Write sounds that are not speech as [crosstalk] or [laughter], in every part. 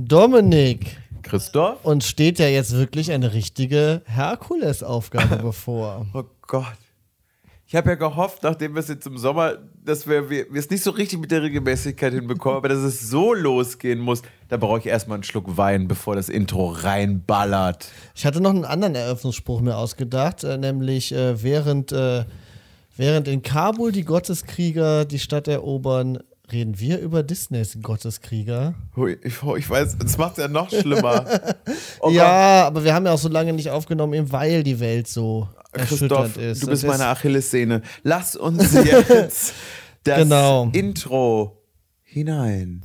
Dominik, Christoph? uns steht ja jetzt wirklich eine richtige Herkulesaufgabe [laughs] bevor. Oh Gott. Ich habe ja gehofft, nachdem wir es jetzt im Sommer, dass wir, wir, wir es nicht so richtig mit der Regelmäßigkeit hinbekommen, aber dass es so losgehen muss, da brauche ich erstmal einen Schluck Wein, bevor das Intro reinballert. Ich hatte noch einen anderen Eröffnungsspruch mir ausgedacht, äh, nämlich äh, während, äh, während in Kabul die Gotteskrieger die Stadt erobern, reden wir über Disneys Gotteskrieger. Ich, ich weiß, das macht es ja noch schlimmer. [laughs] Oh ja, aber wir haben ja auch so lange nicht aufgenommen, eben weil die Welt so Christoph, ist. du bist meine Achillessehne. Lass uns jetzt [laughs] das Genau. Intro hinein.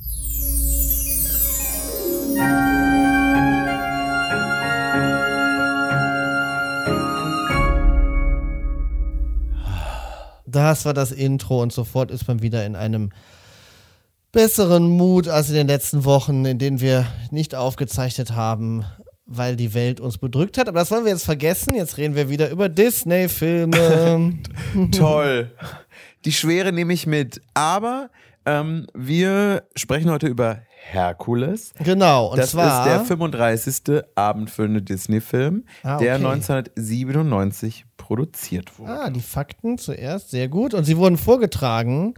Das war das Intro und sofort ist man wieder in einem besseren Mut als in den letzten Wochen, in denen wir nicht aufgezeichnet haben, weil die Welt uns bedrückt hat. Aber das wollen wir jetzt vergessen. Jetzt reden wir wieder über Disney-Filme. [laughs] Toll. Die Schwere nehme ich mit. Aber ähm, wir sprechen heute über Herkules. genau. Und das zwar. ist der 35. abendfüllende Disney-Film, Ah, der okay. 1997 produziert wurde. ah, die Fakten zuerst. Sehr gut. Und sie wurden vorgetragen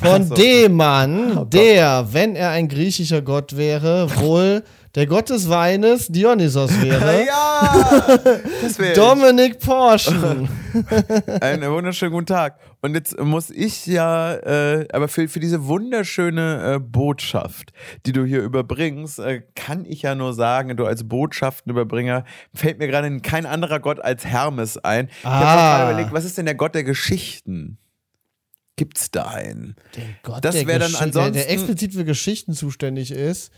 von so. dem Mann, Gott. der, wenn er ein griechischer Gott wäre, wohl der Gott des Weines Dionysos wäre. [laughs] Ja! Das wäre Dominik Porschen. [laughs] Einen wunderschönen guten Tag. Und jetzt muss ich ja, äh, aber für, für diese wunderschöne äh, Botschaft, die du hier überbringst, äh, kann ich ja nur sagen, du als Botschaftenüberbringer, fällt mir gerade kein anderer Gott als Hermes ein. Ich habe Ah. gerade überlegt, was ist denn der Gott der Geschichten? Gibt's da einen? Den Gott, Das der wär dann ansonsten- Der, der explizit für Geschichten zuständig ist.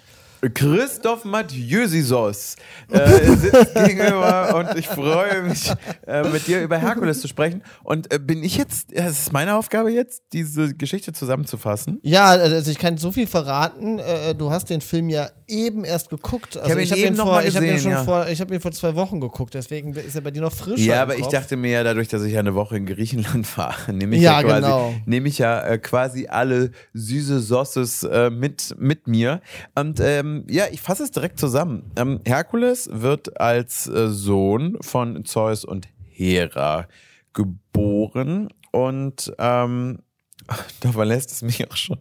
Christoph Matjösisos äh, sitzt gegenüber und ich freue mich, äh, mit dir über Herkules zu sprechen. Und äh, bin ich jetzt, es ist meine Aufgabe jetzt, diese Geschichte zusammenzufassen. Ja, also ich kann so viel verraten. Äh, Du hast den Film ja eben erst geguckt. Also hab ihn hab ihn vor, ich habe ihn gesehen, schon ja. vor, ich habe ihn vor zwei Wochen geguckt. Deswegen ist er bei dir noch frisch. Ja, aber ich dachte mir ja, dadurch, dass ich ja eine Woche in Griechenland [laughs] war, nehme ich Ja, ja, quasi, genau. nehme ich ja äh, quasi alle süße Sosses äh, mit, mit mir. Und ähm, ja, ich fasse es direkt zusammen. Ähm, Herkules wird als äh, Sohn von Zeus und Hera geboren und ähm, [laughs] da verlässt es mich auch schon.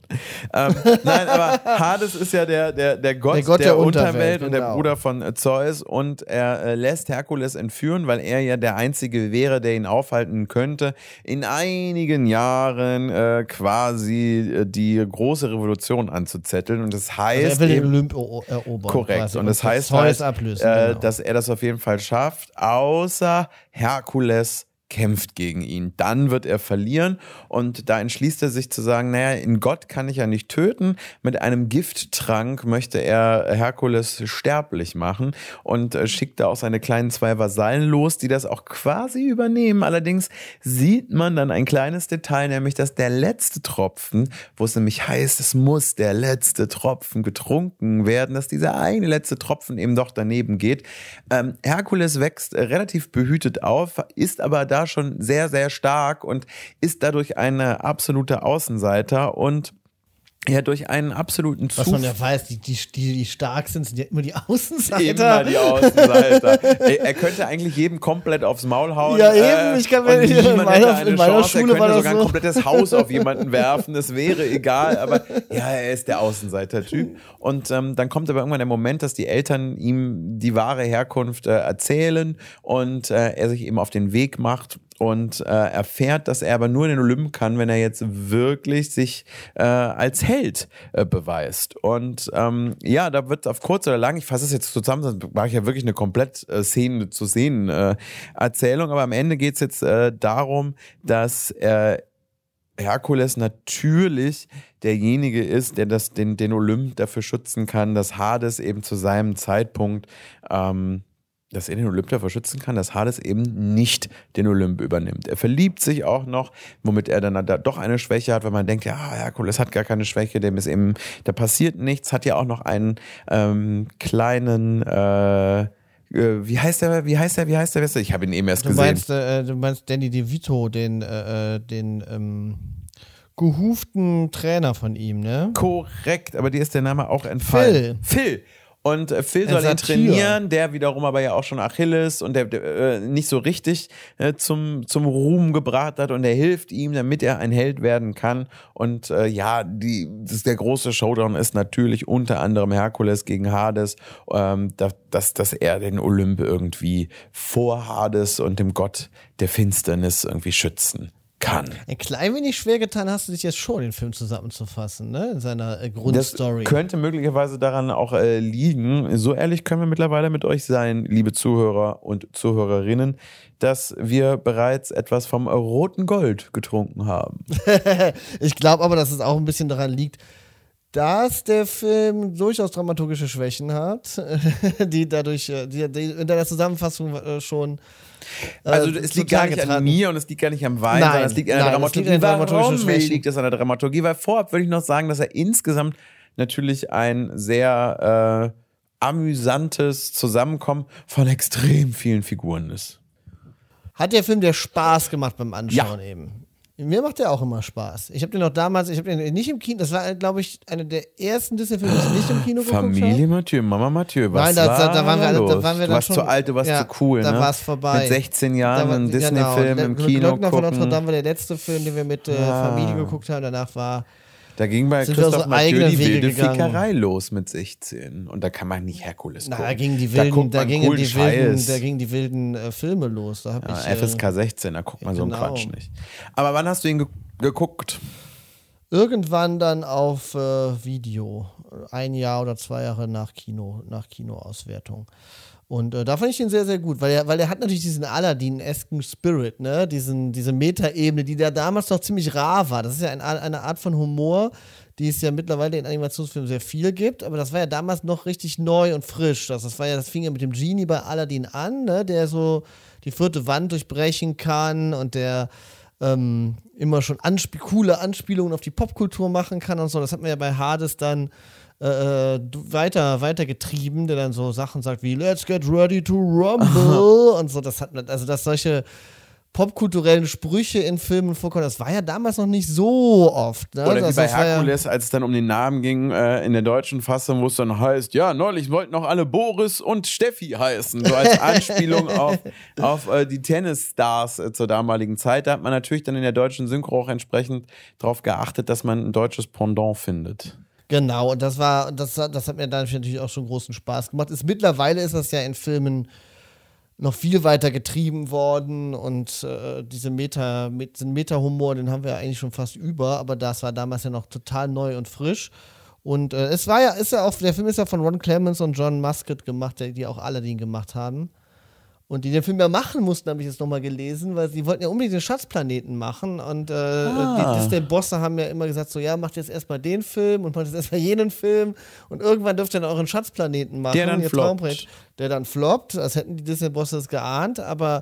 Ähm, nein, aber Hades ist ja der, der, der, Gott, Der Gott der, der Unterwelt, Unterwelt, und der genau. Bruder von äh, Zeus und er äh, lässt Herkules entführen, weil er ja der Einzige wäre, der ihn aufhalten könnte, in einigen Jahren äh, quasi äh, die große Revolution anzuzetteln. Und das heißt. Also er will den eben, Olymp ero- erobern. Korrekt. quasi Und das heißt Zeus halt, ablösen. äh, genau. dass er das auf jeden Fall schafft, außer Herkules kämpft gegen ihn. Dann wird er verlieren und da entschließt er sich zu sagen, naja, in Gott kann ich ja nicht töten. Mit einem Gifttrank möchte er Herkules sterblich machen und äh, schickt da auch seine kleinen zwei Vasallen los, die das auch quasi übernehmen. Allerdings sieht man dann ein kleines Detail, nämlich dass der letzte Tropfen, wo es nämlich heißt, es muss der letzte Tropfen getrunken werden, dass dieser eine letzte Tropfen eben doch daneben geht. Ähm, Herkules wächst äh, relativ behütet auf, ist aber da schon sehr, sehr stark und ist dadurch ein absoluter Außenseiter. Und ja, durch einen absoluten Was man Zufall. ja weiß, die, die, die, die stark sind, sind ja immer die [laughs] Außenseiter. Immer die Außenseiter. er, er könnte eigentlich jedem komplett aufs Maul hauen. Ja, eben. Ich kann mir- in niemand meiner- hätte eine in meiner Chance. Schule er könnte das sogar ein komplettes Haus auf jemanden [laughs] werfen. Es wäre egal. Aber ja, er ist der Außenseiter-Typ. Und ähm, dann kommt aber irgendwann der Moment, dass die Eltern ihm die wahre Herkunft äh, erzählen und äh, er sich eben auf den Weg macht und äh, erfährt, dass er aber nur in den Olymp kann, wenn er jetzt wirklich sich äh, als Held äh, beweist. Und ähm, ja, da wird auf kurz oder lang, ich fasse es jetzt zusammen, sonst mache ich ja wirklich eine komplett äh, Szene zu Szenen äh, Erzählung, aber am Ende geht es jetzt äh, darum, dass äh, Herkules natürlich derjenige ist, der das, den, den Olymp dafür schützen kann, dass Hades eben zu seinem Zeitpunkt ähm, dass er den Olymp dafür schützen kann, dass Hades eben nicht den Olymp übernimmt. Er verliebt sich auch noch, womit er dann da doch eine Schwäche hat, weil man denkt, ja, Herkules hat gar keine Schwäche, dem ist eben, da passiert nichts, hat ja auch noch einen ähm, kleinen äh, äh, wie heißt der, wie heißt der, wie heißt der, ich habe ihn eben erst Du gesehen. meinst, äh, du meinst Danny DeVito, den, äh, äh, den ähm, gehuften Trainer von ihm, ne? Korrekt, aber dir ist der Name auch entfallen. Phil. Phil. Und äh, Phil soll ihn trainieren, der wiederum aber ja auch schon Achilles und der, der äh, nicht so richtig äh, zum, zum Ruhm gebracht hat und er hilft ihm, damit er ein Held werden kann. Und äh, ja, die, das, der große Showdown ist natürlich unter anderem Herkules gegen Hades, ähm, dass, dass er den Olymp irgendwie vor Hades und dem Gott der Finsternis irgendwie schützen kann. Ein klein wenig schwer getan hast du dich jetzt schon, den Film zusammenzufassen, ne? In seiner äh, Grundstory. Das könnte möglicherweise daran auch äh, liegen. So ehrlich können wir mittlerweile mit euch sein, liebe Zuhörer und Zuhörerinnen, dass wir bereits etwas vom roten Gold getrunken haben. [laughs] ich glaube aber, dass es auch ein bisschen daran liegt, dass der Film durchaus dramaturgische Schwächen hat, [laughs] die dadurch, äh, die, die in der Zusammenfassung äh, schon. Also es liegt gar nicht an mir und es liegt gar nicht am Wein, nein, sondern es liegt an der Dramaturgie. Liegt Warum liegt es an der Dramaturgie? Weil vorab würde ich noch sagen, dass er insgesamt natürlich ein sehr äh, amüsantes Zusammenkommen von extrem vielen Figuren ist. Hat der Film dir Spaß gemacht beim Anschauen ja. eben? Mir macht der auch immer Spaß. Ich habe den noch damals, ich habe den nicht im Kino, das war, glaube ich, einer der ersten Disney-Filme, die ich nicht im Kino geguckt habe. Familie Mathieu, Mama Mathieu, was Nein, da, da, da, waren wir, alle, da waren wir Du warst schon, zu alt, du warst ja, zu cool, da ne? Da war es vorbei. Mit 16 Jahren einen Disney-Film genau. im Kino Glöckner von Notre Dame war der letzte Film, den wir mit äh, Familie geguckt haben. Danach war da ging bei Christoph Mathieu die wilde Fickerei los mit 16. Und da kann man nicht Herkules gucken. Na, da gingen die wilden, da, da gingen die wilden, da gingen die wilden äh, Filme los. Da hab ja, ich, FSK 16, da guckt man genau. so einen genau. Quatsch nicht. Aber wann hast du ihn ge geguckt? Irgendwann dann auf äh, Video. Ein Jahr oder zwei Jahre nach Kino, nach Kinoauswertung. Und äh, da fand ich ihn sehr, sehr gut, weil er, weil er hat natürlich diesen Aladdin-esken Spirit, ne? Diesen, diese Metaebene, die da damals noch ziemlich rar war. Das ist ja ein, eine Art von Humor, die es ja mittlerweile in Animationsfilmen sehr viel gibt, aber das war ja damals noch richtig neu und frisch. Das, das war ja, das fing ja mit dem Genie bei Aladdin an, ne? Der so die vierte Wand durchbrechen kann und der ähm, immer schon ansp coole Anspielungen auf die Popkultur machen kann und so. Das hat man ja bei Hades dann äh, äh, weiter, weiter getrieben, der dann so Sachen sagt wie Let's get ready to rumble [laughs] und so. Das hat, also dass solche popkulturellen Sprüche in Filmen vorkommen, das war ja damals noch nicht so oft. Ne? Oder wie bei Herkules, ja als es dann um den Namen ging äh, in der deutschen Fassung, wo es dann heißt, ja, neulich wollten noch alle Boris und Steffi heißen, so als [laughs] Anspielung auf, auf äh, die Tennisstars äh, zur damaligen Zeit. Da hat man natürlich dann in der deutschen Synchro auch entsprechend darauf geachtet, dass man ein deutsches Pendant findet. Genau, und das war, das, das hat mir dann natürlich auch schon großen Spaß gemacht. Ist, mittlerweile ist das ja in Filmen noch viel weiter getrieben worden und äh, diese Meta, mit, den Meta-Humor, den haben wir eigentlich schon fast über, aber das war damals ja noch total neu und frisch. Und äh, es war ja, ist ja auch, der Film ist ja von Ron Clements und John Musket gemacht, die, auch Aladdin gemacht haben. Und die den Film ja machen mussten, habe ich jetzt nochmal gelesen, weil sie wollten ja unbedingt den Schatzplaneten machen. Und äh, ah. die Disney-Bosse haben ja immer gesagt: so, ja, macht jetzt erstmal den Film und macht jetzt erstmal jenen Film. Und irgendwann dürft ihr dann euren Schatzplaneten machen. Der dann floppt. Der dann floppt. Als hätten die Disney-Bosse das geahnt, aber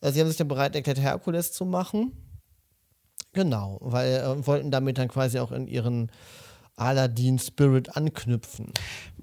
äh, sie haben sich dann bereit erklärt, Herkules zu machen. Genau, weil äh, wollten damit dann quasi auch in ihren Aladdin-Spirit anknüpfen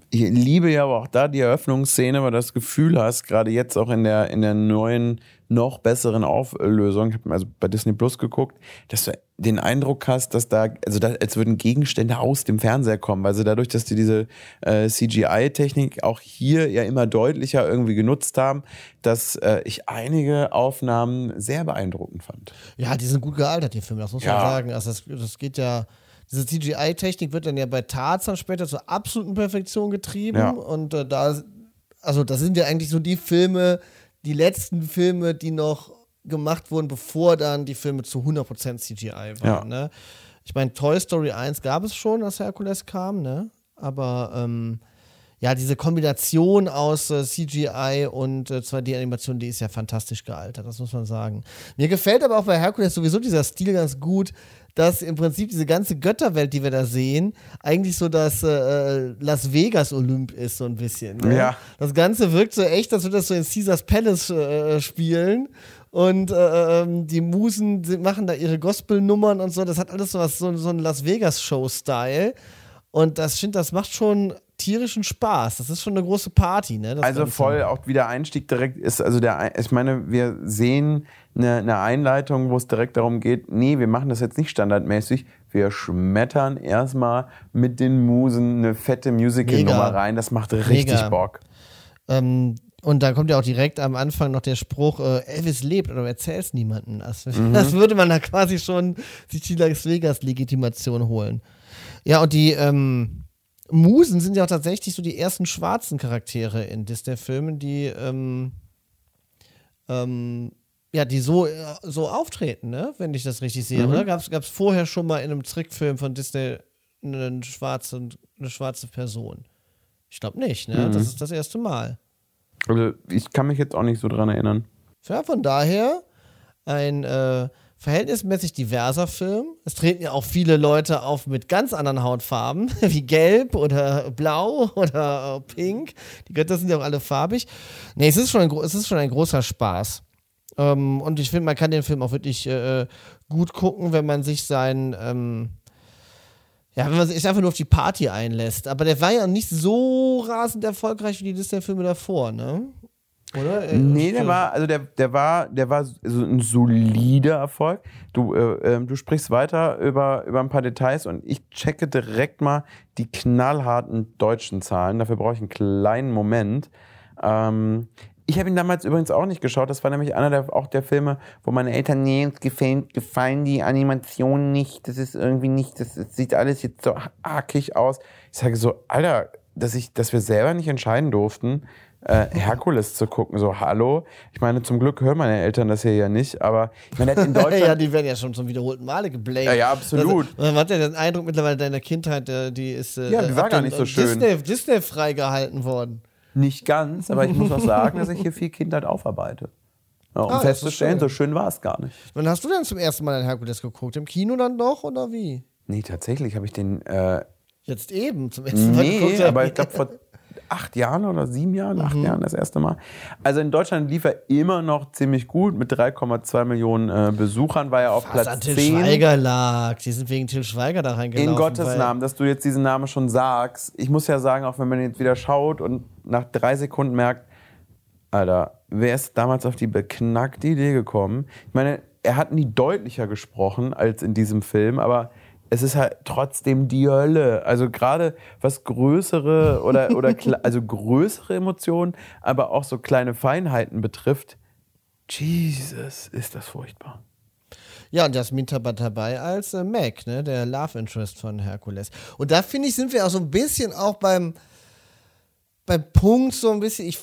ich liebe ja aber auch da die Eröffnungsszene, weil du das Gefühl hast, gerade jetzt auch in der, in der neuen, noch besseren Auflösung, ich habe also bei Disney Plus geguckt, dass du den Eindruck hast, dass da, also da, als würden Gegenstände aus dem Fernseher kommen. Also dadurch, dass die diese äh, CGI-Technik auch hier ja immer deutlicher irgendwie genutzt haben, dass äh, ich einige Aufnahmen sehr beeindruckend fand. Ja, die sind gut gealtert, die Filme, das muss ja. man sagen. Also das, das geht ja diese CGI-Technik wird dann ja bei Tarzan später zur absoluten Perfektion getrieben. Ja. Und äh, da, also das sind ja eigentlich so die Filme, die letzten Filme, die noch gemacht wurden, bevor dann die Filme zu 100% CGI waren. Ja. Ne? Ich meine, Toy Story 1 gab es schon, als Herkules kam, ne? Aber ähm, ja, diese Kombination aus äh, CGI und äh, 2D-Animation, die ist ja fantastisch gealtert, das muss man sagen. Mir gefällt aber auch bei Herkules sowieso dieser Stil ganz gut, dass im Prinzip diese ganze Götterwelt, die wir da sehen, eigentlich so das äh, Las Vegas Olymp ist, so ein bisschen. Ne? Ja. Das Ganze wirkt so echt, als würde das so in Caesars Palace äh, spielen. Und äh, ähm, die Musen machen da ihre Gospelnummern und so. Das hat alles so was, so, so ein Las Vegas-Show-Style. Und das, das macht schon tierischen Spaß. Das ist schon eine große Party, ne? Das Also voll auch wieder Einstieg direkt ist, also der, ich meine, wir sehen eine, eine Einleitung, wo es direkt darum geht, nee, wir machen das jetzt nicht standardmäßig, wir schmettern erstmal mit den Musen eine fette Musical-Nummer rein, das macht richtig Mega. Bock. Ähm, und dann kommt ja auch direkt am Anfang noch der Spruch, äh, Elvis lebt, aber erzähl's niemandem. Das, das würde man da quasi schon sich die Las Vegas Legitimation holen. Ja, und die ähm, Musen sind ja auch tatsächlich so die ersten schwarzen Charaktere in Disney-Filmen, die ähm, ähm, ja, die so, äh, so auftreten, ne? wenn ich das richtig sehe. Oder gab es vorher schon mal in einem Trickfilm von Disney eine schwarze, eine schwarze Person? Ich glaube nicht, ne? Das ist das erste Mal. Also ich kann mich jetzt auch nicht so dran erinnern. Ja, von daher ein äh, verhältnismäßig diverser Film. Es treten ja auch viele Leute auf mit ganz anderen Hautfarben, [laughs] wie gelb oder blau oder pink. Die Götter sind ja auch alle farbig. Nee, es ist schon ein, es ist schon ein großer Spaß. Ähm, und ich finde, man kann den Film auch wirklich äh, gut gucken, wenn man sich seinen, ähm, ja, wenn man sich einfach nur auf die Party einlässt. Aber der war ja nicht so rasend erfolgreich wie die Disney-Filme davor, ne? Oder? Äh, Nee, der für- war, also der, der war, der war so ein solider Erfolg. Du, äh, ähm, du sprichst weiter über, über ein paar Details und ich checke direkt mal die knallharten deutschen Zahlen. Dafür brauche ich einen kleinen Moment. Ähm, ich habe ihn damals übrigens auch nicht geschaut. Das war nämlich einer der, auch der Filme, wo meine Eltern, nee, uns gefällt, gefallen die Animationen nicht. Das ist irgendwie nicht, das, das sieht alles jetzt so hakig aus. Ich sage so, Alter, dass, ich, dass wir selber nicht entscheiden durften, äh, Herkules zu gucken. So, hallo. Ich meine, zum Glück hören meine Eltern das hier ja nicht, aber ich meine, in [laughs] Deutschland. ja, die werden ja schon zum wiederholten Male geblamed. Ja, ja, absolut. Also, man hat ja den Eindruck mittlerweile, deine Kindheit, äh, die ist äh, Ja, die war gar den- nicht so schön. Disney, Disney freigehalten worden. Nicht ganz, aber ich muss auch [laughs] sagen, dass ich hier viel Kindheit aufarbeite. Ja, um Ah, festzustellen, so schön war es gar nicht. Wann hast du denn zum ersten Mal ein Herkules geguckt? Im Kino dann doch oder wie? Nee, tatsächlich habe ich den. Äh, Jetzt eben zum ersten Mal nee, geguckt. aber ich glaube vor acht Jahren oder sieben Jahren, acht Jahren das erste Mal. Also in Deutschland lief er immer noch ziemlich gut mit 3,2 Millionen äh, Besuchern, war er auf was Platz an Till 10. Schweiger lag. Die sind wegen Till Schweiger da reingelaufen. In Gottes Namen, dass du jetzt diesen Namen schon sagst. Ich muss ja sagen, auch wenn man jetzt wieder schaut und nach drei Sekunden merkt, Alter, wer ist damals auf die beknackte Idee gekommen? Ich meine, er hat nie deutlicher gesprochen als in diesem Film, aber es ist halt trotzdem die Hölle. Also gerade was größere oder, oder [laughs] also größere Emotionen, aber auch so kleine Feinheiten betrifft. Jesus, ist das furchtbar. Ja, und Jasmin Tabat dabei als äh, Mac, ne, der Love Interest von Herkules. Und da finde ich, sind wir auch so ein bisschen auch beim, beim Punkt so ein bisschen, ich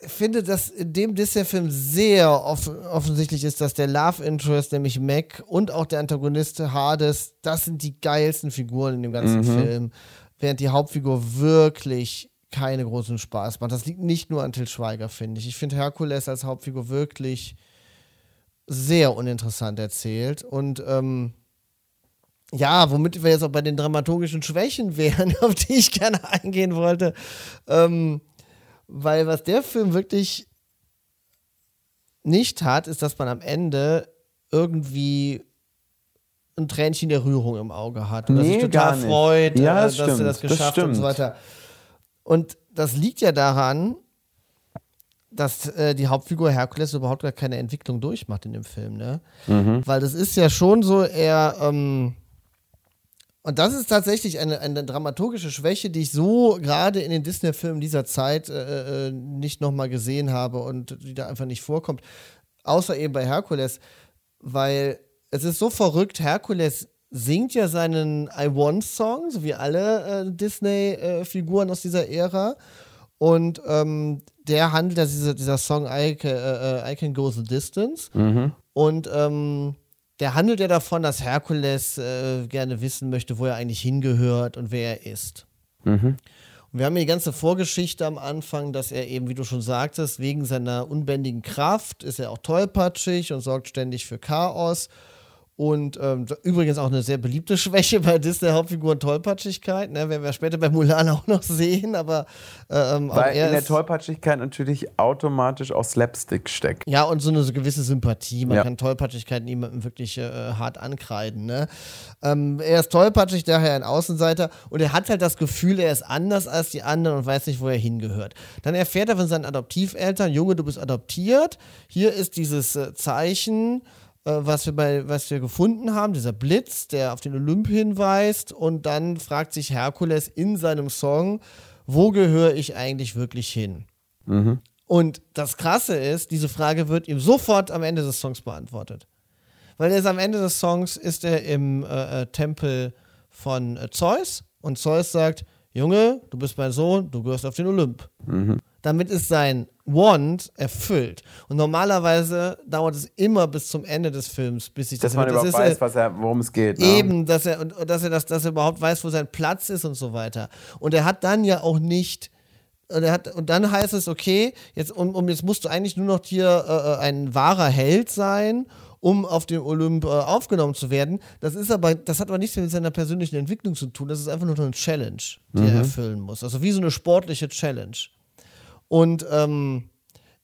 finde, dass in dem Disney-Film sehr off offensichtlich ist, dass der Love Interest, nämlich Mac und auch der Antagonist Hades, das sind die geilsten Figuren in dem ganzen Film. Während die Hauptfigur wirklich keine großen Spaß macht. Das liegt nicht nur an Till Schweiger, finde ich. Ich finde Herkules als Hauptfigur wirklich sehr uninteressant erzählt. Und ähm, ja, womit wir jetzt auch bei den dramaturgischen Schwächen [laughs] wären, auf die ich gerne eingehen wollte. Ähm, weil was der Film wirklich nicht hat, ist, dass man am Ende irgendwie ein Tränchen der Rührung im Auge hat und dass Nee, sich total freut, Ja, äh, das dass er stimmt, das das geschafft hat und so weiter. Und das liegt ja daran, dass äh, die Hauptfigur Herkules überhaupt gar keine Entwicklung durchmacht in dem Film, ne? Weil das ist ja schon so, er, ähm, und das ist tatsächlich eine, eine dramaturgische Schwäche, die ich so gerade in den Disney-Filmen dieser Zeit äh, äh, nicht nochmal gesehen habe und die da einfach nicht vorkommt. Außer eben bei Herkules, weil es ist so verrückt, Herkules singt ja seinen I Want Song, so wie alle äh, Disney-Figuren aus dieser Ära. Und ähm, der handelt, ja dieser, dieser Song I can, äh, I can Go the Distance. Und ähm, der handelt ja davon, dass Herkules äh, gerne wissen möchte, wo er eigentlich hingehört und wer er ist. Und wir haben hier die ganze Vorgeschichte am Anfang, dass er eben, wie du schon sagtest, wegen seiner unbändigen Kraft ist er auch tollpatschig und sorgt ständig für Chaos. Und ähm, übrigens auch eine sehr beliebte Schwäche bei Disney-Hauptfiguren Tollpatschigkeit. Ne? Werden wir später bei Mulan auch noch sehen, aber ähm, Weil in der Tollpatschigkeit natürlich automatisch auch Slapstick steckt. Ja, und so eine so gewisse Sympathie. Man ja. kann Tollpatschigkeit niemandem wirklich äh, hart ankreiden. Ne? Ähm, er ist tollpatschig, daher ein Außenseiter und er hat halt das Gefühl, er ist anders als die anderen und weiß nicht, wo er hingehört. Dann erfährt er von seinen Adoptiveltern, Junge, du bist adoptiert. Hier ist dieses äh, Zeichen äh, was, wir bei, was wir gefunden haben, dieser Blitz, der auf den Olymp hinweist. Und dann fragt sich Herkules in seinem Song, wo gehöre ich eigentlich wirklich hin? Mhm. Und das Krasse ist, diese Frage wird ihm sofort am Ende des Songs beantwortet. Weil er ist am Ende des Songs ist er im äh, äh Tempel von äh, Zeus und Zeus sagt, Junge, du bist mein Sohn, du gehörst auf den Olymp. Mhm damit ist sein Want erfüllt. Und normalerweise dauert es immer bis zum Ende des Films, bis ich das. Dass man überhaupt das weiß, was er, worum es geht. Ne? Eben, dass er, dass er das, dass er überhaupt weiß, wo sein Platz ist und so weiter. Und er hat dann ja auch nicht. Und, er hat, und dann heißt es, okay, jetzt, um, um, jetzt musst du eigentlich nur noch hier äh, äh ein wahrer Held sein um auf dem Olymp äh, aufgenommen zu werden. Das ist aber, das hat aber nichts mit seiner persönlichen Entwicklung zu tun. Das ist einfach nur eine Challenge, die mhm. er erfüllen muss. Also wie so eine sportliche Challenge. Und ähm,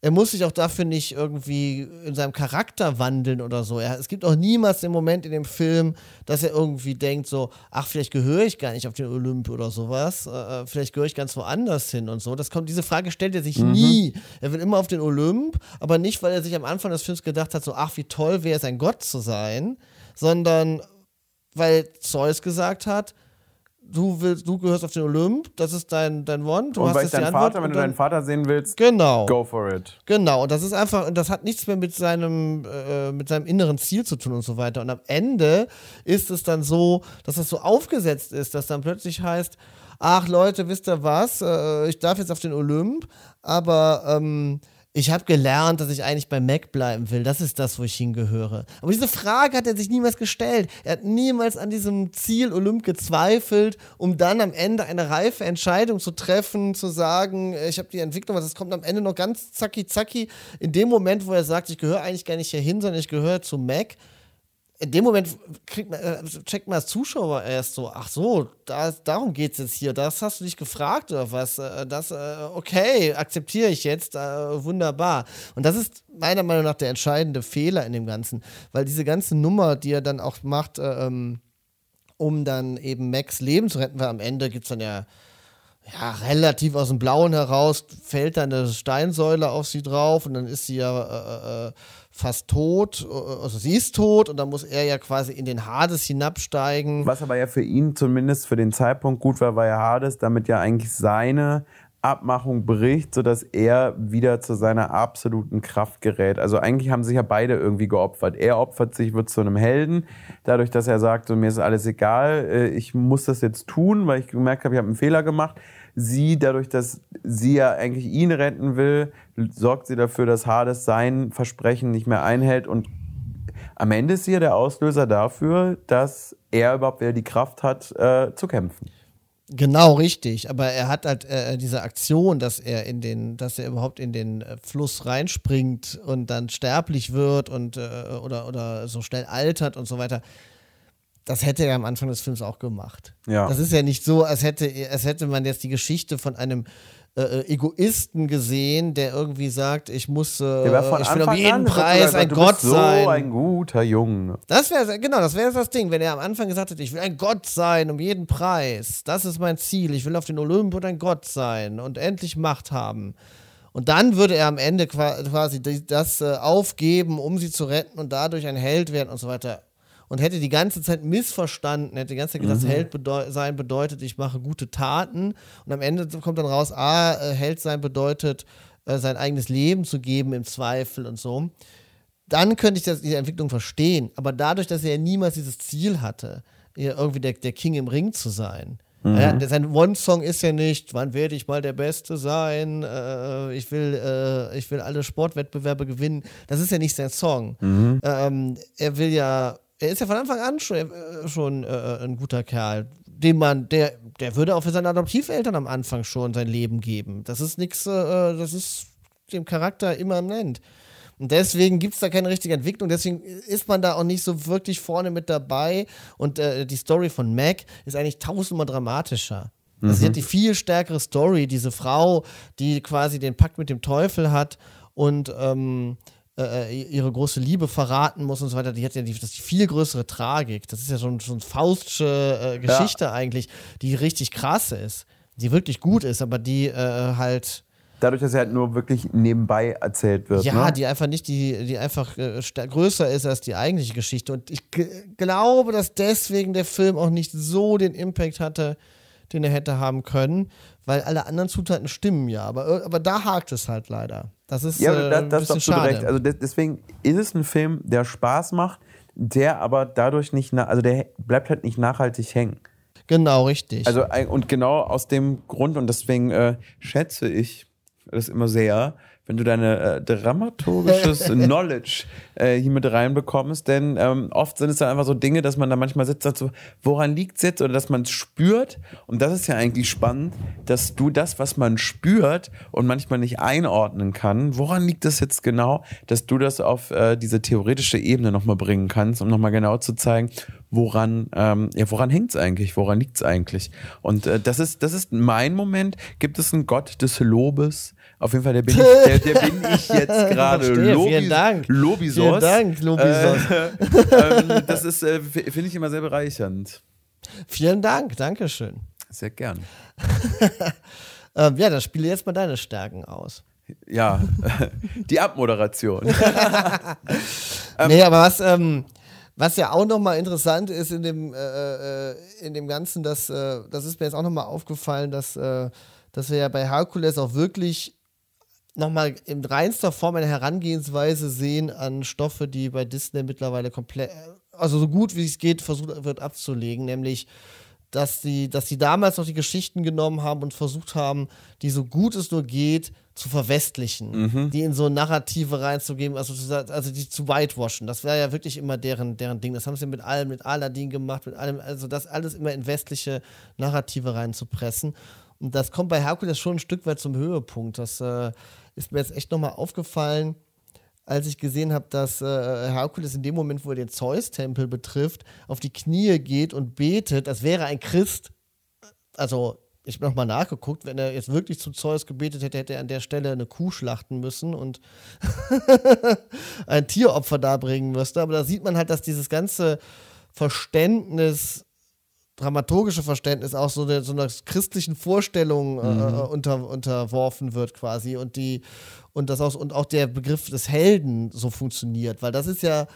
er muss sich auch dafür nicht irgendwie in seinem Charakter wandeln oder so. Er, es gibt auch niemals den Moment in dem Film, dass er irgendwie denkt so, ach, vielleicht gehöre ich gar nicht auf den Olymp oder sowas. Äh, äh, vielleicht gehöre ich ganz woanders hin und so. Das kommt, diese Frage stellt er sich mhm. nie. Er will immer auf den Olymp, aber nicht, weil er sich am Anfang des Films gedacht hat, so, ach, wie toll wäre es, ein Gott zu sein, sondern weil Zeus gesagt hat, du willst, du gehörst auf den Olymp, das ist dein, dein One. Du und hast weil dein Vater, wenn du deinen Vater sehen willst, genau. go for it. Genau, und das ist einfach, das hat nichts mehr mit seinem, äh, mit seinem inneren Ziel zu tun und so weiter. Und am Ende ist es dann so, dass das so aufgesetzt ist, dass dann plötzlich heißt, ach Leute, wisst ihr was, äh, ich darf jetzt auf den Olymp, aber ähm, ich habe gelernt, dass ich eigentlich bei Mac bleiben will. Das ist das, wo ich hingehöre. Aber diese Frage hat er sich niemals gestellt. Er hat niemals an diesem Ziel Olymp gezweifelt, um dann am Ende eine reife Entscheidung zu treffen, zu sagen, ich habe die Entwicklung, das kommt am Ende noch ganz zacki zacki. In dem Moment, wo er sagt, ich gehöre eigentlich gar nicht hierhin, sondern ich gehöre zu Mac, in dem Moment kriegt man, äh, checkt man als Zuschauer erst so, ach so, da, darum geht es jetzt hier, das hast du dich gefragt oder was? Äh, das, äh, okay, akzeptiere ich jetzt, wunderbar. Und das ist meiner Meinung nach der entscheidende Fehler in dem Ganzen, weil diese ganze Nummer, die er dann auch macht, ähm, um dann eben Max Leben zu retten, weil am Ende gibt es dann ja ja, relativ aus dem Blauen heraus fällt dann eine Steinsäule auf sie drauf und dann ist sie ja fast tot, äh, also sie ist tot und dann muss er ja quasi in den Hades hinabsteigen. Was aber ja für ihn zumindest für den Zeitpunkt gut war, war ja Hades damit ja eigentlich seine Abmachung bricht, sodass er wieder zu seiner absoluten Kraft gerät. Also eigentlich haben sich ja beide irgendwie geopfert. Er opfert sich, wird zu einem Helden, dadurch, dass er sagt, so, mir ist alles egal, äh, ich muss das jetzt tun, weil ich gemerkt habe, ich habe einen Fehler gemacht sie, dadurch, dass sie ja eigentlich ihn retten will, sorgt sie dafür, dass Hades sein Versprechen nicht mehr einhält und am Ende ist sie ja der Auslöser dafür, dass er überhaupt wieder die Kraft hat, äh, zu kämpfen. Genau, richtig. Aber er hat halt äh, diese Aktion, dass er in den, dass er überhaupt in den äh, Fluss reinspringt und dann sterblich wird und äh, oder, oder so schnell altert und so weiter das hätte er am Anfang des Films auch gemacht. Ja. Das ist ja nicht so, als hätte, als hätte man jetzt die Geschichte von einem äh, äh Egoisten gesehen, der irgendwie sagt, ich muss, äh, ich will um jeden Preis ein Gott so sein. ein guter Junge. Das wäre genau, das wäre das Ding, wenn er am Anfang gesagt hätte, ich will ein Gott sein um jeden Preis. Das ist mein Ziel. Ich will auf den Olymp und ein Gott sein und endlich Macht haben. Und dann würde er am Ende quasi das äh, aufgeben, um sie zu retten und dadurch ein Held werden und so weiter und hätte die ganze Zeit missverstanden, hätte die ganze Zeit gesagt, mhm. Held bedeu sein bedeutet, ich mache gute Taten. Und am Ende kommt dann raus, ah, äh, Held sein bedeutet, äh, sein eigenes Leben zu geben im Zweifel und so. Dann könnte ich das, diese Entwicklung verstehen. Aber dadurch, dass er niemals dieses Ziel hatte, irgendwie der, der King im Ring zu sein, Mhm. Ja, sein One-Song ist ja nicht, wann werde ich mal der Beste sein, äh, ich, will, äh, ich will alle Sportwettbewerbe gewinnen. Das ist ja nicht sein Song. Mhm. Ähm, er will ja er ist ja von Anfang an schon, äh, schon äh, ein guter Kerl, dem man, der, der würde auch für seine Adoptiveltern am Anfang schon sein Leben geben. Das ist nichts, äh, das ist dem Charakter immanent. Und deswegen gibt es da keine richtige Entwicklung, deswegen ist man da auch nicht so wirklich vorne mit dabei. Und äh, die Story von Mac ist eigentlich tausendmal dramatischer. Also sie hat die viel stärkere Story, diese Frau, die quasi den Pakt mit dem Teufel hat und ähm, äh, ihre große Liebe verraten muss und so weiter. Die hat ja die, das ist die viel größere Tragik. Das ist ja schon so eine faustsche äh, Geschichte ja. eigentlich, die richtig krass ist, die wirklich gut ist, aber die äh, halt dadurch, dass er halt nur wirklich nebenbei erzählt wird. Ja, ne? die einfach nicht, die, die einfach äh, größer ist als die eigentliche Geschichte. Und ich glaube, dass deswegen der Film auch nicht so den Impact hatte, den er hätte haben können, weil alle anderen Zutaten stimmen ja. Aber, aber da hakt es halt leider. Das ist ja, äh, das, das ist schade. recht. Also deswegen ist es ein Film, der Spaß macht, der aber dadurch nicht, also der bleibt halt nicht nachhaltig hängen. Genau, richtig. Also und genau aus dem Grund und deswegen äh, schätze ich das immer sehr, wenn du deine äh, dramaturgisches [laughs] Knowledge äh, hier mit reinbekommst, denn ähm, oft sind es dann einfach so Dinge, dass man da manchmal sitzt und so, woran liegt es jetzt oder dass man es spürt? Und das ist ja eigentlich spannend, dass du das, was man spürt und manchmal nicht einordnen kann, woran liegt das jetzt genau, dass du das auf äh, diese theoretische Ebene nochmal bringen kannst, um nochmal genau zu zeigen, woran, ähm, ja, woran hängt es eigentlich, woran liegt es eigentlich? Und äh, das, ist, das ist mein Moment, gibt es einen Gott des Lobes, auf jeden Fall, der bin ich, der, der bin [laughs] ich jetzt gerade. Vielen Dank. Lobisos. Vielen Dank, Lobisos. Äh, [laughs] äh, das ist, äh, finde ich immer sehr bereichernd. Vielen Dank, Dankeschön. Sehr gern. [laughs] ähm, ja, dann spiele jetzt mal deine Stärken aus. Ja, die Abmoderation. ähm, nee, aber was, ähm, was ja auch nochmal interessant ist in dem, äh, äh, in dem Ganzen, das, äh, das ist mir jetzt auch nochmal aufgefallen, dass, dass wir ja bei Herkules auch wirklich nochmal in reinster Form eine Herangehensweise sehen an Stoffe, die bei Disney mittlerweile komplett, also so gut wie es geht, versucht wird abzulegen, nämlich dass sie, dass sie damals noch die Geschichten genommen haben und versucht haben, die so gut es nur geht, zu verwestlichen, mhm. die in so Narrative reinzugeben, also, also die zu whitewashen. Das wäre ja wirklich immer deren, deren Ding. Das haben sie mit allem, mit Aladdin gemacht, mit allem, also das alles immer in westliche Narrative reinzupressen. Und das kommt bei Herkules schon ein Stück weit zum Höhepunkt. Das äh, ist mir jetzt echt nochmal aufgefallen, als ich gesehen habe, dass äh, Herkules in dem Moment, wo er den Zeus-Tempel betrifft, auf die Knie geht und betet, als wäre ein Christ. Also, ich habe nochmal nachgeguckt, wenn er jetzt wirklich zu Zeus gebetet hätte, hätte er an der Stelle eine Kuh schlachten müssen und [laughs] ein Tieropfer darbringen müsste. Aber da sieht man halt, dass dieses ganze Verständnis dramaturgische Verständnis auch so, eine, so einer christlichen Vorstellung äh, mhm. äh, unter, unterworfen wird quasi und die und das auch und auch der Begriff des Helden so funktioniert, weil das ist ja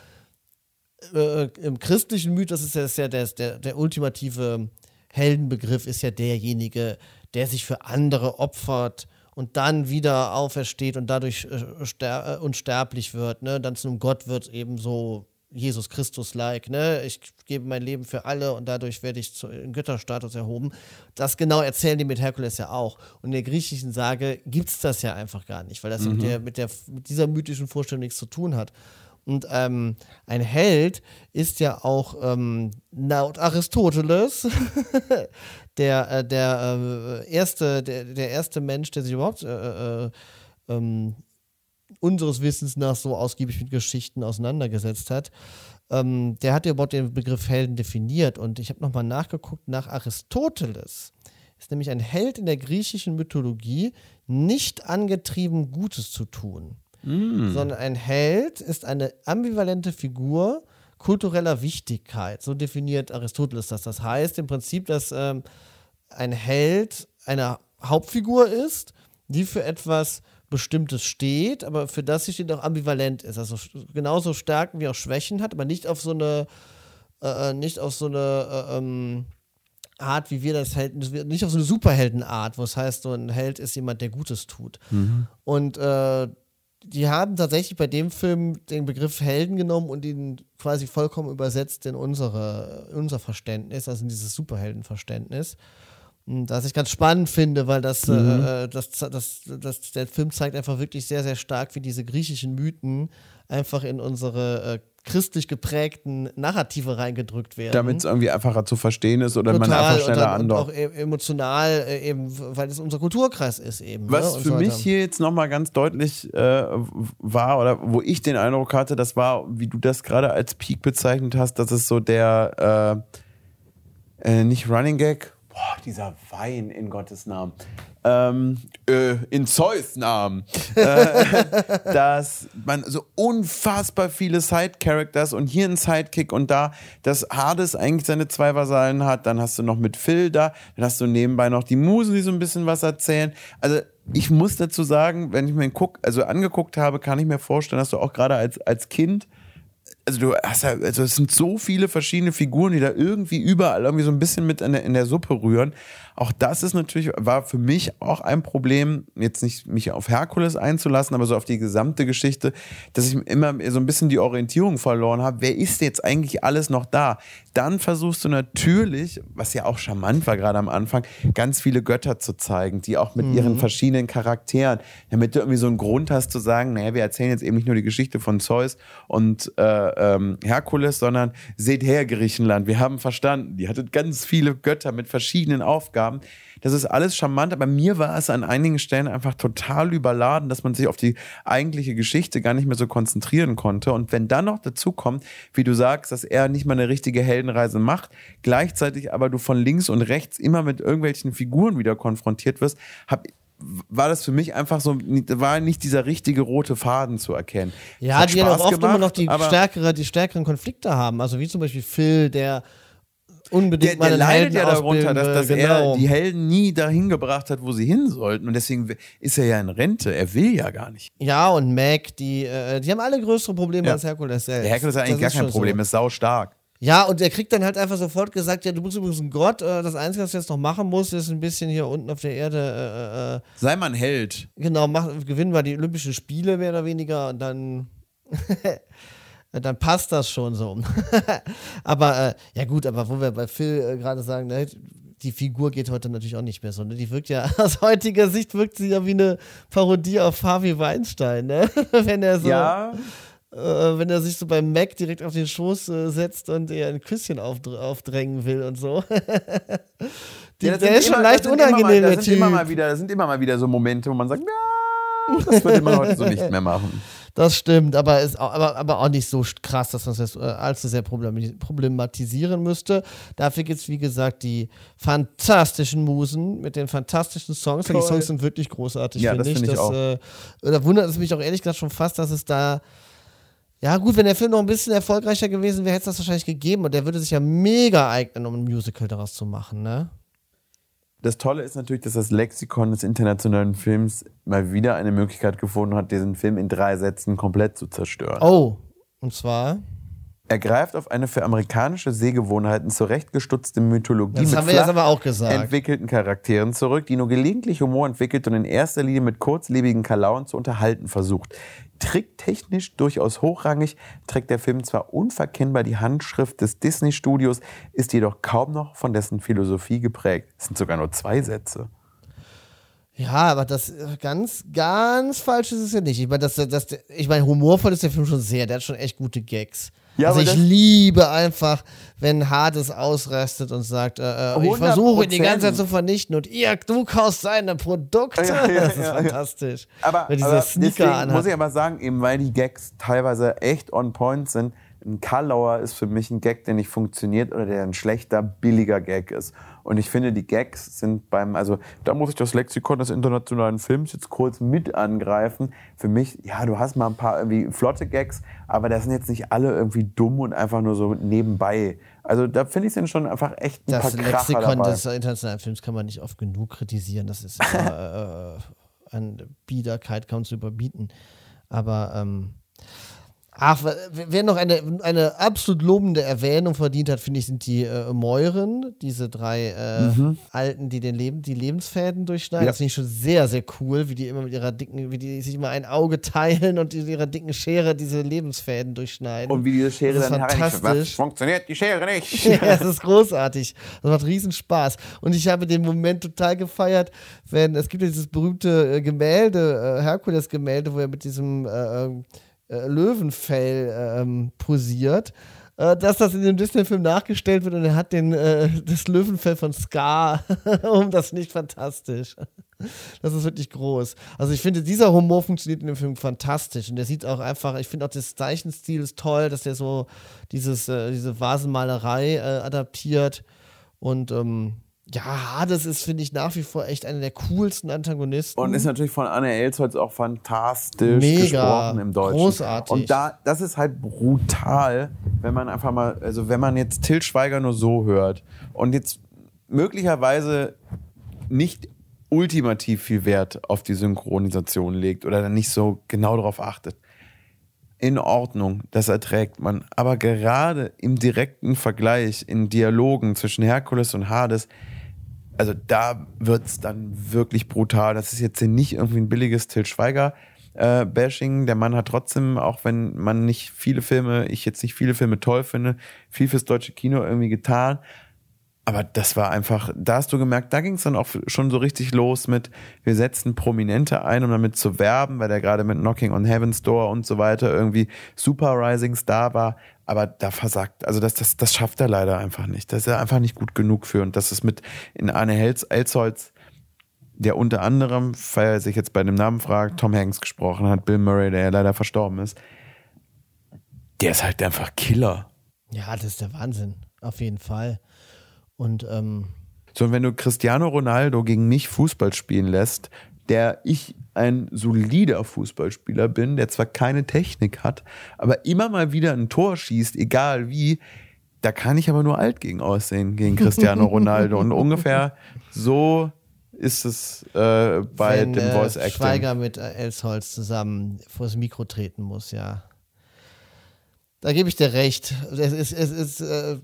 äh, im christlichen Mythos ist ja, ist ja der, der, der ultimative Heldenbegriff ist ja derjenige, der sich für andere opfert und dann wieder aufersteht und dadurch äh, äh, unsterblich wird, ne? dann zu einem Gott wird, eben so Jesus Christus-like, ne? Ich gebe mein Leben für alle und dadurch werde ich zu, in Götterstatus erhoben. Das genau erzählen die mit Herkules ja auch. Und in der griechischen Sage gibt es das ja einfach gar nicht, weil das mhm. mit, der, mit, der, mit dieser mythischen Vorstellung nichts zu tun hat. Und ähm, ein Held ist ja auch ähm, laut Aristoteles [laughs] der, äh, der äh, erste, der, der erste Mensch, der sich überhaupt äh, äh ähm, unseres Wissens nach so ausgiebig mit Geschichten auseinandergesetzt hat. Ähm, der hat ja überhaupt den Begriff Helden definiert und ich habe nochmal nachgeguckt nach Aristoteles. Ist nämlich ein Held in der griechischen Mythologie nicht angetrieben, Gutes zu tun, mm. sondern ein Held ist eine ambivalente Figur kultureller Wichtigkeit. So definiert Aristoteles das. Das heißt im Prinzip, dass ähm, ein Held eine Hauptfigur ist, die für etwas Bestimmtes steht, aber für das sie steht auch ambivalent ist. Also genauso Stärken wie auch Schwächen hat, aber nicht auf so eine, äh, äh nicht auf so eine äh, ähm, Art, wie wir das Helden, nicht auf so eine Superheldenart, wo es heißt, so ein Held ist jemand, der Gutes tut. Mhm. Und äh, die haben tatsächlich bei dem Film den Begriff Helden genommen und ihn quasi vollkommen übersetzt in unsere, unser Verständnis, also in dieses Superheldenverständnis. Was ich ganz spannend finde, weil das, mhm. äh, das, das, das, der Film zeigt einfach wirklich sehr, sehr stark, wie diese griechischen Mythen einfach in unsere äh, christlich geprägten Narrative reingedrückt werden. Damit es irgendwie einfacher zu verstehen ist oder Total, man einfach schneller und, und auch e-, emotional äh, eben, weil es unser Kulturkreis ist eben. Was ne? für so mich hier jetzt nochmal ganz deutlich äh, war oder wo ich den Eindruck hatte, das war, wie du das gerade als Peak bezeichnet hast, dass es so der äh, äh, nicht Running Gag, boah, dieser Wein in Gottes Namen. Ähm, äh, in Zeus Namen, äh, [laughs] dass man so unfassbar viele Side-Characters und hier ein Sidekick und da, dass Hades eigentlich seine zwei Vasallen hat, dann hast du noch mit Phil da, dann hast du nebenbei noch die Musen, die so ein bisschen was erzählen. Also ich muss dazu sagen, wenn ich mir guck, also angeguckt habe, kann ich mir vorstellen, dass du auch gerade als, als Kind also du hast ja, also es sind so viele verschiedene Figuren, die da irgendwie überall irgendwie so ein bisschen mit in der, in der Suppe rühren. Auch das ist natürlich, war für mich auch ein Problem, jetzt nicht mich auf Herkules einzulassen, aber so auf die gesamte Geschichte, dass ich immer so ein bisschen die Orientierung verloren habe. Wer ist jetzt eigentlich alles noch da? Dann versuchst du natürlich, was ja auch charmant war gerade am Anfang, ganz viele Götter zu zeigen, die auch mit mhm. ihren verschiedenen Charakteren, damit du irgendwie so einen Grund hast zu sagen, naja, wir erzählen jetzt eben nicht nur die Geschichte von Zeus und äh, ähm, Herkules, sondern seht her, Griechenland, wir haben verstanden, die hattet ganz viele Götter mit verschiedenen Aufgaben. Das ist alles charmant, aber mir war es an einigen Stellen einfach total überladen, dass man sich auf die eigentliche Geschichte gar nicht mehr so konzentrieren konnte. Und wenn dann noch dazu kommt, wie du sagst, dass er nicht mal eine richtige Heldenreise macht, gleichzeitig aber du von links und rechts immer mit irgendwelchen Figuren wieder konfrontiert wirst, habe war das für mich einfach so, war nicht dieser richtige rote Faden zu erkennen. Ja, die ja auch oft gemacht, immer noch die, stärkere, die stärkeren Konflikte haben. Also wie zum Beispiel Phil, der unbedingt der, der leidet Helden ja darunter, dass, dass genau. er die Helden nie dahin gebracht hat, wo sie hin sollten. Und deswegen ist er ja in Rente. Er will ja gar nicht. Ja, und Mac, die, äh, die haben alle größere Probleme ja. als Herkules selbst. Der Herkules hat eigentlich das gar kein Problem, so. ist sau stark. Ja, und er kriegt dann halt einfach sofort gesagt, ja, du bist übrigens ein Gott. Äh, das Einzige, was du jetzt noch machen musst, ist ein bisschen hier unten auf der Erde. Äh, äh, äh Sei mal ein Held. Genau, mach, gewinnen wir die Olympischen Spiele mehr oder weniger und dann, [laughs] dann passt das schon so. [laughs] aber äh, ja gut, aber wo wir bei Phil äh, gerade sagen, ne, die Figur geht heute natürlich auch nicht mehr so. Ne? Die wirkt ja [laughs] aus heutiger Sicht wirkt sie ja wie eine Parodie auf Harvey Weinstein, ne? [laughs] Wenn er so. Ja äh, wenn er sich so beim Mac direkt auf den Schoß äh, setzt und ihr ein Küsschen aufdr aufdrängen will und so. Die, ja, der ist schon leicht unangenehm, mal, der Typ. Immer mal wieder, das sind immer mal wieder so Momente, wo man sagt, ja, das würde man heute so nicht mehr machen. [laughs] Das stimmt, aber, ist auch, aber, aber auch nicht so krass, dass man es das äh, allzu sehr problematisieren müsste. Dafür gibt es, wie gesagt, die fantastischen Musen mit den fantastischen Songs. Die Songs sind wirklich großartig, ja, finde ich. Find ich das, äh, da wundert es mich auch ehrlich gesagt schon fast, dass es da ja, gut, wenn der Film noch ein bisschen erfolgreicher gewesen wäre, hätte es das wahrscheinlich gegeben und der würde sich ja mega eignen, um ein Musical daraus zu machen, ne? Das Tolle ist natürlich, dass das Lexikon des internationalen Films mal wieder eine Möglichkeit gefunden hat, diesen Film in drei Sätzen komplett zu zerstören. Oh, und zwar? Er greift auf eine für amerikanische Sehgewohnheiten zurechtgestutzte Mythologie das mit gesagt. entwickelten Charakteren zurück, die nur gelegentlich Humor entwickelt und in erster Linie mit kurzlebigen Kalauen zu unterhalten versucht. Tricktechnisch durchaus hochrangig trägt der Film zwar unverkennbar die Handschrift des Disney-Studios, ist jedoch kaum noch von dessen Philosophie geprägt. Es sind sogar nur zwei Sätze. Ja, aber das ganz, ganz falsch ist es ja nicht. Ich meine, das, das, ich meine, humorvoll ist der Film schon sehr. Der hat schon echt gute Gags. Ja, also ich liebe einfach, wenn Hades ausrastet und sagt, äh, äh ich versuche ihn die ganze Zeit zu vernichten und ihr, du kaufst seine Produkte. Ja, ja, das ist fantastisch. Aber, Wenn aber Sneaker muss ich aber sagen, eben weil die Gags teilweise echt on point sind, ein Karlauer ist für mich ein Gag, der nicht funktioniert oder der ein schlechter, billiger Gag ist. Und ich finde, die Gags sind beim, also da muss ich das Lexikon des internationalen Films jetzt kurz mit angreifen. Für mich, ja, du hast mal ein paar irgendwie flotte Gags, aber das sind jetzt nicht alle irgendwie dumm und einfach nur so nebenbei. Also da finde ich es schon einfach echt ein das paar Das Lexikon dabei. des internationalen Films kann man nicht oft genug kritisieren. Das ist äh, [laughs] äh, an Biederkeit kaum zu überbieten. Aber ähm, Ach, wer noch eine, eine absolut lobende Erwähnung verdient hat, finde ich, sind die äh, Mäuren, diese drei äh, mhm. Alten, die den Leben, die Lebensfäden durchschneiden. Ja. Das finde ich schon sehr, sehr cool, wie die immer mit ihrer dicken, wie die sich immer ein Auge teilen und mit ihrer dicken Schere diese Lebensfäden durchschneiden. Und wie diese Schere das dann fantastisch. Funktioniert die Schere nicht? [laughs] ja, das ist großartig. Das macht riesen Spaß. Und ich habe den Moment total gefeiert, wenn es gibt ja dieses berühmte äh, Gemälde, äh, Herkules-Gemälde, wo er mit diesem äh, äh, Löwenfell ähm, posiert, äh, dass das in dem Disney-Film nachgestellt wird und er hat den, äh, das Löwenfell von Scar [laughs] um das nicht fantastisch. Das ist wirklich groß. Also ich finde, dieser Humor funktioniert in dem Film fantastisch und der sieht auch einfach, ich finde auch das Zeichenstil ist toll, dass er so dieses, äh, diese Vasenmalerei äh, adaptiert und ähm, ja, Hades ist, finde ich, nach wie vor echt einer der coolsten Antagonisten. Und ist natürlich von Anne Elsholz auch fantastisch Mega, gesprochen im Deutschen. großartig. Und da, das ist halt brutal, wenn man einfach mal, also wenn man jetzt Till Schweiger nur so hört und jetzt möglicherweise nicht ultimativ viel Wert auf die Synchronisation legt oder dann nicht so genau darauf achtet. In Ordnung, das erträgt man. Aber gerade im direkten Vergleich, in Dialogen zwischen Herkules und Hades, also da wird es dann wirklich brutal. Das ist jetzt hier nicht irgendwie ein billiges Till Schweiger. Äh, Bashing. Der Mann hat trotzdem, auch wenn man nicht viele Filme, ich jetzt nicht viele Filme toll finde, viel fürs deutsche Kino irgendwie getan. Aber das war einfach, da hast du gemerkt, da ging es dann auch schon so richtig los mit, wir setzen Prominente ein, um damit zu werben, weil der gerade mit Knocking on Heaven's Door und so weiter irgendwie super Rising Star war. Aber da versagt, also das, das, das schafft er leider einfach nicht. Das ist er einfach nicht gut genug für. Und das ist mit in Arne Helz, Elsholz, der unter anderem, weil er sich jetzt bei dem Namen fragt, Tom Hanks gesprochen hat, Bill Murray, der ja leider verstorben ist, der ist halt einfach Killer. Ja, das ist der Wahnsinn, auf jeden Fall. Und ähm, So, und wenn du Cristiano Ronaldo gegen mich Fußball spielen lässt, der ich ein solider Fußballspieler bin, der zwar keine Technik hat, aber immer mal wieder ein Tor schießt, egal wie, da kann ich aber nur alt gegen aussehen, gegen Cristiano Ronaldo. Und [laughs] ungefähr so ist es äh, bei wenn dem äh, Voice Acting. Schweiger mit äh, Elsholz zusammen vors Mikro treten muss, ja. Da gebe ich dir recht. Es ist, es ist äh,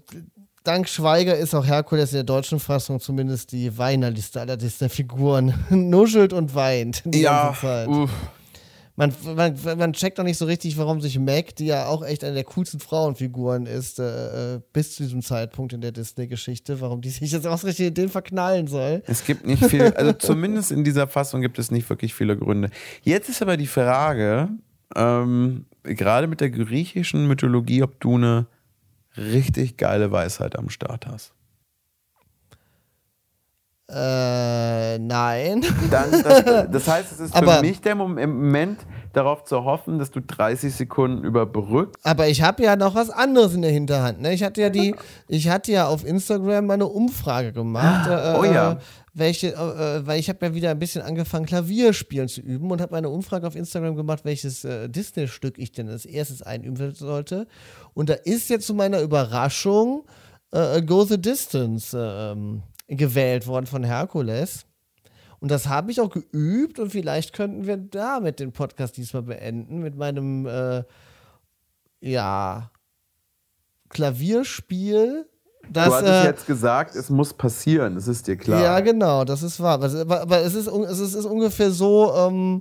dank Schweiger ist auch Herkules in der deutschen Fassung zumindest die Weinerliste aller Disney-Figuren. [laughs] Nuschelt und weint die Ja, ganze Zeit. uff. Man, man, man checkt auch nicht so richtig, warum sich Meg, die ja auch echt eine der coolsten Frauenfiguren ist, äh, äh, bis zu diesem Zeitpunkt in der Disney-Geschichte, warum die sich jetzt ausgerechnet in den verknallen soll. Es gibt nicht viel, also zumindest in dieser Fassung gibt es nicht wirklich viele Gründe. Jetzt ist aber die Frage, ähm, gerade mit der griechischen Mythologie, ob du eine richtig geile Weisheit am Start hast. Äh, nein. [laughs] Dann, das, das heißt, es ist Aber- für mich der Mom- Moment, darauf zu hoffen, dass du 30 Sekunden überbrückst. Aber ich habe ja noch was anderes in der Hinterhand. Ne? Ich hatte ja die, [laughs] ich hatte ja auf Instagram mal eine Umfrage gemacht. Äh, Oh ja. Äh, Welche, äh, weil ich habe ja wieder ein bisschen angefangen, Klavier spielen zu üben und habe eine Umfrage auf Instagram gemacht, welches äh, Disney-Stück ich denn als erstes einüben sollte. Und da ist jetzt zu meiner Überraschung äh, Go the Distance äh, ähm, gewählt worden von Herkules. Und das habe ich auch geübt und vielleicht könnten wir damit den Podcast diesmal beenden mit meinem äh, ja Klavierspiel. Das, du hattest äh, jetzt gesagt, es muss passieren, das ist dir klar. ja, genau, das ist wahr. Aber, es, ist, es ist, ungefähr so, ähm,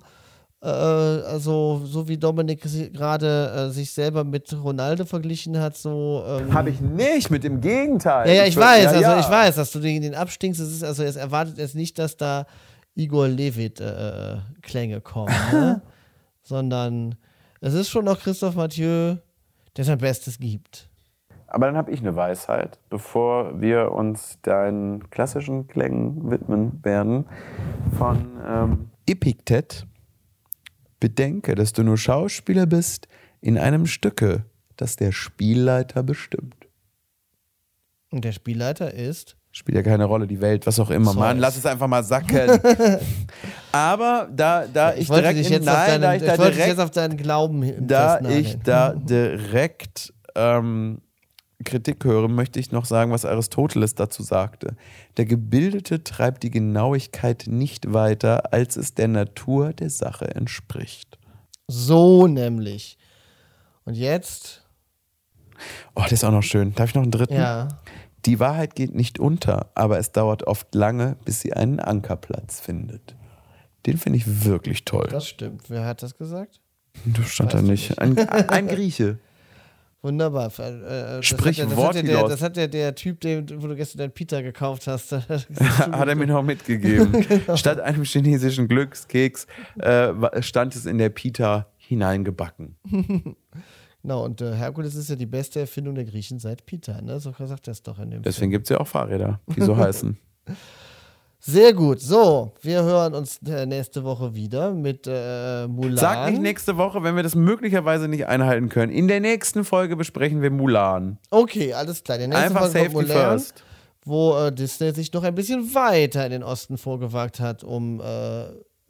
äh, also so wie Dominik gerade äh, sich selber mit Ronaldo verglichen hat, so. Ähm, Habe ich nicht, mit dem Gegenteil. ja, ja, ich weiß, ja, also ja. ich weiß, dass du den, den abstinkst. Es ist, also es erwartet jetzt nicht, dass da Igor Levit äh, Klänge kommen, [laughs] ne? sondern es ist schon noch Christoph Mathieu, der sein Bestes gibt. Aber dann habe ich eine Weisheit, bevor wir uns deinen klassischen Klängen widmen werden. Von ähm, Epiktet. Bedenke, dass du nur Schauspieler bist in einem Stücke, das der Spielleiter bestimmt. Und der Spielleiter ist. Spielt ja keine Rolle, die Welt, was auch immer. Mann, lass es einfach mal sacken. [laughs] Aber da, da ich, wollte direkt dich in, jetzt auf nein, deinen, da ich da ich dich direkt jetzt auf deinen Glauben da ich da direkt ähm, Kritik höre, möchte ich noch sagen, was Aristoteles dazu sagte. Der Gebildete treibt die Genauigkeit nicht weiter, als es der Natur der Sache entspricht. So nämlich. Und jetzt, Oh, der ist auch noch schön. Darf ich noch einen dritten? ja. Die Wahrheit geht nicht unter, aber es dauert oft lange, bis sie einen Ankerplatz findet. Den finde ich wirklich toll. Das stimmt. Wer hat das gesagt? Das stand da nicht. Ein, ein Grieche. [laughs] Wunderbar. Äh, äh, das Sprich hat, ja- das, Wort hat ja der, das hat ja der Typ, den, wo du gestern deinen Pita gekauft hast. [laughs] [laughs] Hat er mir noch mitgegeben. [laughs] Genau. Statt einem chinesischen Glückskeks äh, stand es in der Pita hineingebacken. Genau, und äh, Herkules ist ja die beste Erfindung der Griechen seit Peter, ne? So sagt er es doch in dem Deswegen gibt es ja auch Fahrräder, die so heißen. Sehr gut. So, wir hören uns äh, nächste Woche wieder mit äh, Mulan. Sag nicht nächste Woche, wenn wir das möglicherweise nicht einhalten können. In der nächsten Folge besprechen wir Mulan. Okay, alles klar. Einfach Folge Safety Mulan, first. Wo äh, Disney sich noch ein bisschen weiter in den Osten vorgewagt hat, um äh,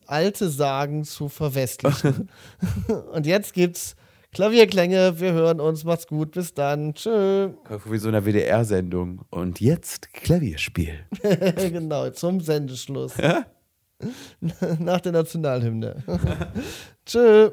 alte Sagen zu verwestlichen. [laughs] und jetzt gibt's Klavierklänge. Wir hören uns. Macht's gut. Bis dann. Tschö. Wie so einer WDR-Sendung. Und jetzt Klavierspiel. [laughs] genau, zum Sendeschluss. [laughs] Nach der Nationalhymne. [laughs] Tschö.